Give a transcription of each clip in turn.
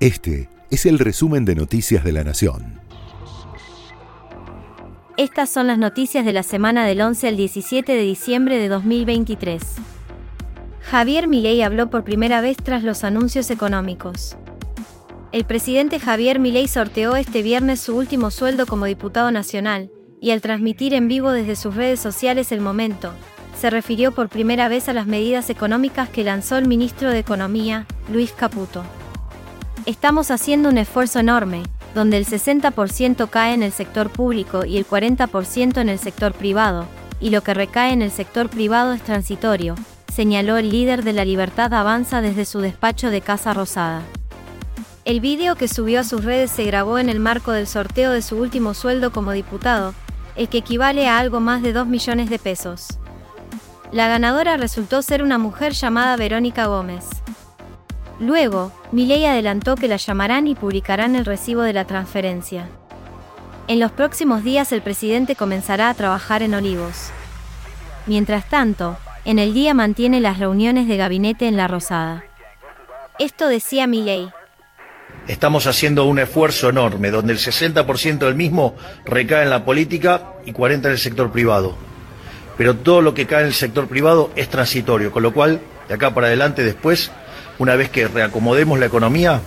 Este es el resumen de Noticias de la Nación. Estas son las noticias de la semana del 11 al 17 de diciembre de 2023. Javier Milei habló por primera vez tras los anuncios económicos. El presidente Javier Milei sorteó este viernes su último sueldo como diputado nacional, y al transmitir en vivo desde sus redes sociales el momento, se refirió por primera vez a las medidas económicas que lanzó el ministro de Economía, Luis Caputo. Estamos haciendo un esfuerzo enorme, donde el 60% cae en el sector público y el 40% en el sector privado, y lo que recae en el sector privado es transitorio, señaló el líder de la Libertad Avanza desde su despacho de Casa Rosada. El vídeo que subió a sus redes se grabó en el marco del sorteo de su último sueldo como diputado, el que equivale a algo más de 2 millones de pesos. La ganadora resultó ser una mujer llamada Verónica Gómez. Luego, Milei adelantó que la llamarán y publicarán el recibo de la transferencia. En los próximos días el presidente comenzará a trabajar en Olivos. Mientras tanto, en el día mantiene las reuniones de gabinete en La Rosada. Esto decía Milei. Estamos haciendo un esfuerzo enorme, donde el 60% del mismo recae en la política y 40% en el sector privado. Pero todo lo que cae en el sector privado es transitorio, con lo cual, de acá para adelante, después, una vez que reacomodemos la economía,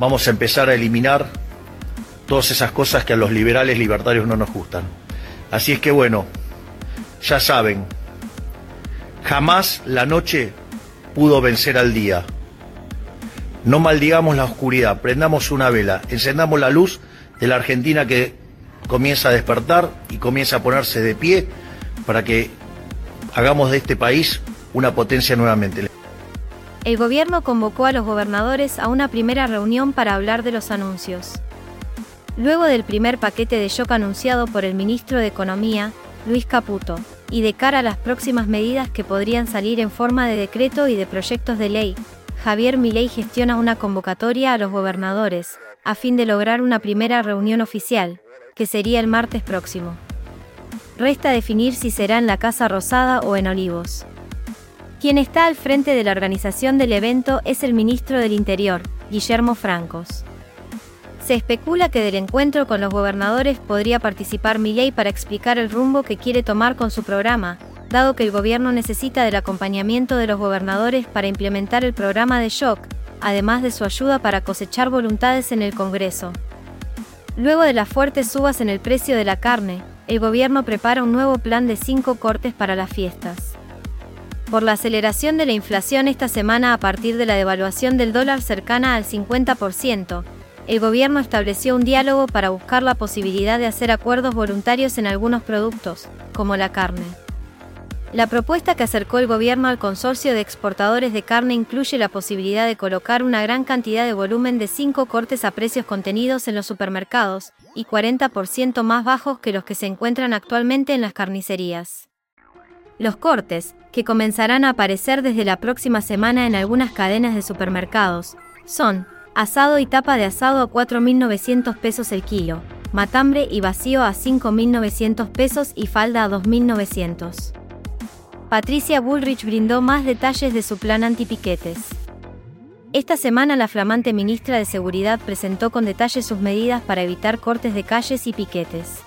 vamos a empezar a eliminar todas esas cosas que a los liberales libertarios no nos gustan. Así es que bueno, ya saben, jamás la noche pudo vencer al día. No maldigamos la oscuridad, prendamos una vela, encendamos la luz de la Argentina que comienza a despertar y comienza a ponerse de pie para que hagamos de este país una potencia nuevamente el gobierno convocó a los gobernadores a una primera reunión para hablar de los anuncios. Luego del primer paquete de shock anunciado por el ministro de Economía, Luis Caputo, y de cara a las próximas medidas que podrían salir en forma de decreto y de proyectos de ley, Javier Milei gestiona una convocatoria a los gobernadores, a fin de lograr una primera reunión oficial, que sería el martes próximo. Resta definir si será en la Casa Rosada o en Olivos. Quien está al frente de la organización del evento es el ministro del Interior, Guillermo Francos. Se especula que del encuentro con los gobernadores podría participar Milei para explicar el rumbo que quiere tomar con su programa, dado que el gobierno necesita del acompañamiento de los gobernadores para implementar el programa de shock, además de su ayuda para cosechar voluntades en el Congreso. Luego de las fuertes subas en el precio de la carne, el gobierno prepara un nuevo plan de cinco cortes para las fiestas por la aceleración de la inflación esta semana a partir de la devaluación del dólar cercana al 50%, el gobierno estableció un diálogo para buscar la posibilidad de hacer acuerdos voluntarios en algunos productos, como la carne. La propuesta que acercó el gobierno al consorcio de exportadores de carne incluye la posibilidad de colocar una gran cantidad de volumen de cinco cortes a precios contenidos en los supermercados, y 40% más bajos que los que se encuentran actualmente en las carnicerías. Los cortes, que comenzarán a aparecer desde la próxima semana en algunas cadenas de supermercados, son asado y tapa de asado a 4.900 pesos el kilo, matambre y vacío a 5.900 pesos y falda a 2.900. Patricia Bullrich brindó más detalles de su plan antipiquetes. Esta semana la flamante ministra de Seguridad presentó con detalle sus medidas para evitar cortes de calles y piquetes.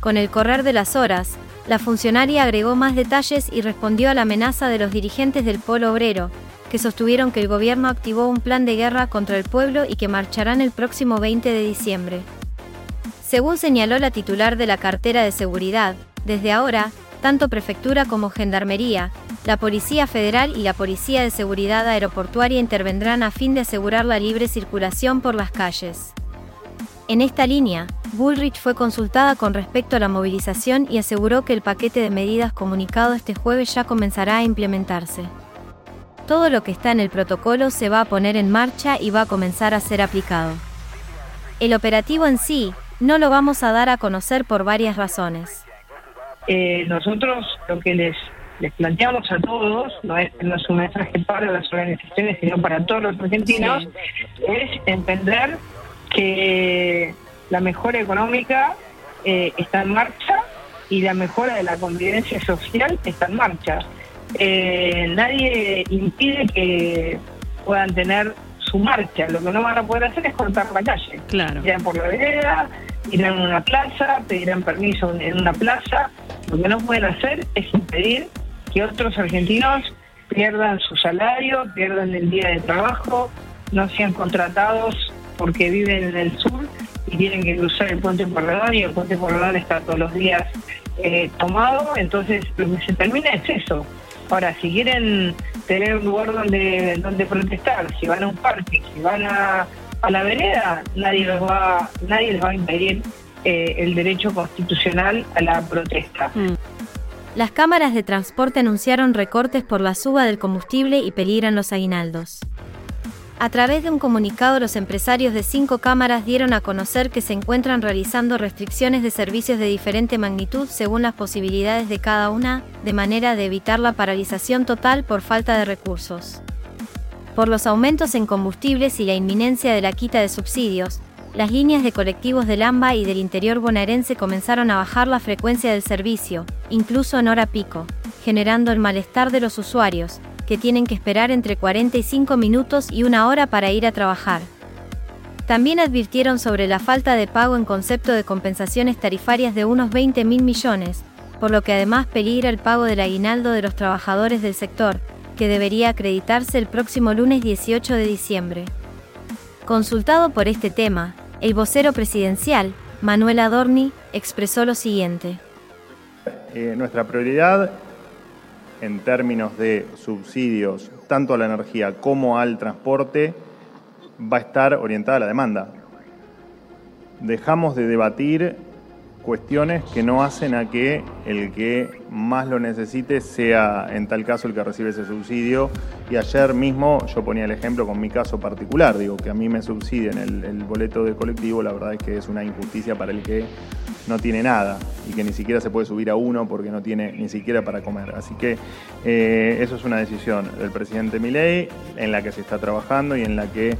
Con el correr de las horas, la funcionaria agregó más detalles y respondió a la amenaza de los dirigentes del Polo Obrero, que sostuvieron que el gobierno activó un plan de guerra contra el pueblo y que marcharán el próximo 20 de diciembre. Según señaló la titular de la cartera de seguridad, desde ahora, tanto prefectura como gendarmería, la Policía Federal y la Policía de Seguridad Aeroportuaria intervendrán a fin de asegurar la libre circulación por las calles. En esta línea, Bullrich fue consultada con respecto a la movilización y aseguró que el paquete de medidas comunicado este jueves ya comenzará a implementarse. Todo lo que está en el protocolo se va a poner en marcha y va a comenzar a ser aplicado. El operativo en sí no lo vamos a dar a conocer por varias razones. Eh, nosotros lo que les, les planteamos a todos, no es, no es un mensaje para las organizaciones, sino para todos los argentinos, es entender que la mejora económica eh, está en marcha y la mejora de la convivencia social está en marcha. Eh, nadie impide que puedan tener su marcha. Lo que no van a poder hacer es cortar la calle. Claro. Irán por la vereda, irán a una plaza, pedirán permiso en una plaza. Lo que no pueden hacer es impedir que otros argentinos pierdan su salario, pierdan el día de trabajo, no sean contratados porque viven en el sur y tienen que cruzar el puente Porredón y el puente Porredón está todos los días eh, tomado, entonces lo que se termina es eso. Ahora, si quieren tener un lugar donde, donde protestar, si van a un parque, si van a, a la vereda, nadie les va, nadie les va a impedir eh, el derecho constitucional a la protesta. Mm. Las cámaras de transporte anunciaron recortes por la suba del combustible y peligran los aguinaldos. A través de un comunicado, los empresarios de cinco cámaras dieron a conocer que se encuentran realizando restricciones de servicios de diferente magnitud según las posibilidades de cada una, de manera de evitar la paralización total por falta de recursos. Por los aumentos en combustibles y la inminencia de la quita de subsidios, las líneas de colectivos del AMBA y del interior bonaerense comenzaron a bajar la frecuencia del servicio, incluso en hora pico, generando el malestar de los usuarios, que tienen que esperar entre 45 minutos y una hora para ir a trabajar. También advirtieron sobre la falta de pago en concepto de compensaciones tarifarias de unos 20 mil millones, por lo que además peligra el pago del aguinaldo de los trabajadores del sector, que debería acreditarse el próximo lunes 18 de diciembre. Consultado por este tema, el vocero presidencial, Manuel Adorni, expresó lo siguiente. Eh, nuestra prioridad en términos de subsidios tanto a la energía como al transporte va a estar orientada a la demanda. Dejamos de debatir cuestiones que no hacen a que el que más lo necesite sea en tal caso el que recibe ese subsidio. Y ayer mismo yo ponía el ejemplo con mi caso particular, digo que a mí me subsidien el, el boleto de colectivo, la verdad es que es una injusticia para el que no tiene nada y que ni siquiera se puede subir a uno porque no tiene ni siquiera para comer. Así que eh, eso es una decisión del presidente Milei en la que se está trabajando y en la que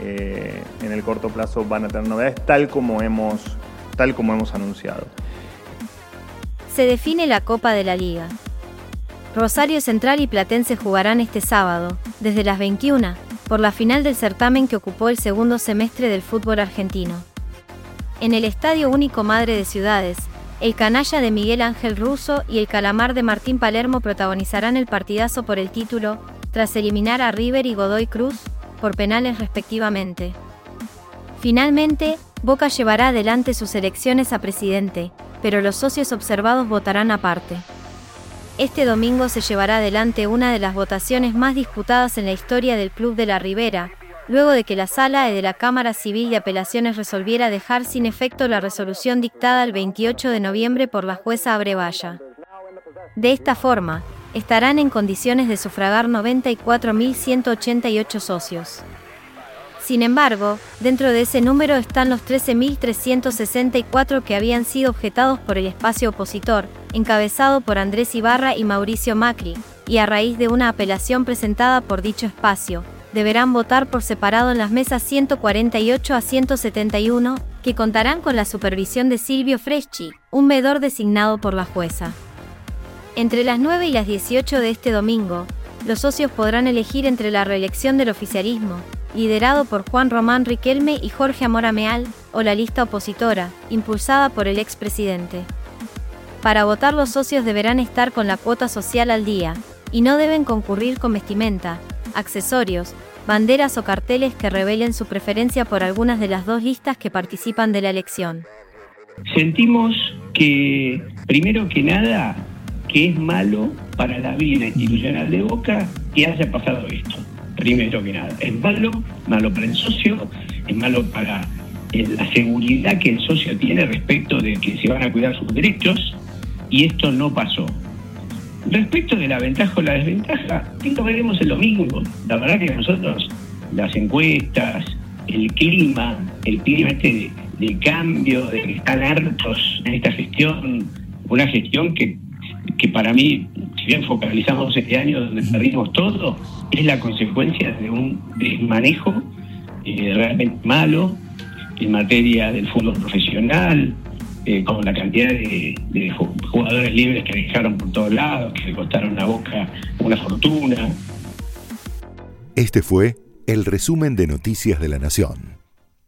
eh, en el corto plazo van a tener novedades tal como hemos tal como hemos anunciado. Se define la Copa de la Liga. Rosario Central y Platense jugarán este sábado, desde las 21, por la final del certamen que ocupó el segundo semestre del fútbol argentino. En el Estadio Único Madre de Ciudades, el canalla de Miguel Ángel Russo y el calamar de Martín Palermo protagonizarán el partidazo por el título, tras eliminar a River y Godoy Cruz, por penales respectivamente. Finalmente, Boca llevará adelante sus elecciones a presidente, pero los socios observados votarán aparte. Este domingo se llevará adelante una de las votaciones más disputadas en la historia del Club de la Ribera, luego de que la Sala de la Cámara Civil de Apelaciones resolviera dejar sin efecto la resolución dictada el 28 de noviembre por la jueza Abrevaya. De esta forma, estarán en condiciones de sufragar 94.188 socios. Sin embargo, dentro de ese número están los 13.364 que habían sido objetados por el espacio opositor, encabezado por Andrés Ibarra y Mauricio Macri, y a raíz de una apelación presentada por dicho espacio, deberán votar por separado en las mesas 148 a 171, que contarán con la supervisión de Silvio Freschi, un medor designado por la jueza. Entre las 9 y las 18 de este domingo, los socios podrán elegir entre la reelección del oficialismo, liderado por Juan Román Riquelme y Jorge Amora Meal, o la lista opositora, impulsada por el expresidente. Para votar los socios deberán estar con la cuota social al día, y no deben concurrir con vestimenta, accesorios, banderas o carteles que revelen su preferencia por algunas de las dos listas que participan de la elección. Sentimos que, primero que nada, que es malo para la vida institucional de Boca que haya pasado esto primero que nada. Es malo, malo para el socio, es malo para eh, la seguridad que el socio tiene respecto de que se van a cuidar sus derechos y esto no pasó. Respecto de la ventaja o la desventaja, esto veremos el domingo. La verdad que nosotros, las encuestas, el clima, el clima este de, de cambio, de que están hartos en esta gestión, una gestión que, que para mí si bien focalizamos este año donde perdimos todo, es la consecuencia de un desmanejo eh, realmente malo en materia del fútbol profesional, eh, con la cantidad de, jugadores libres que dejaron por todos lados, que le costaron a Boca una fortuna. Este fue El resumen de Noticias de la Nación.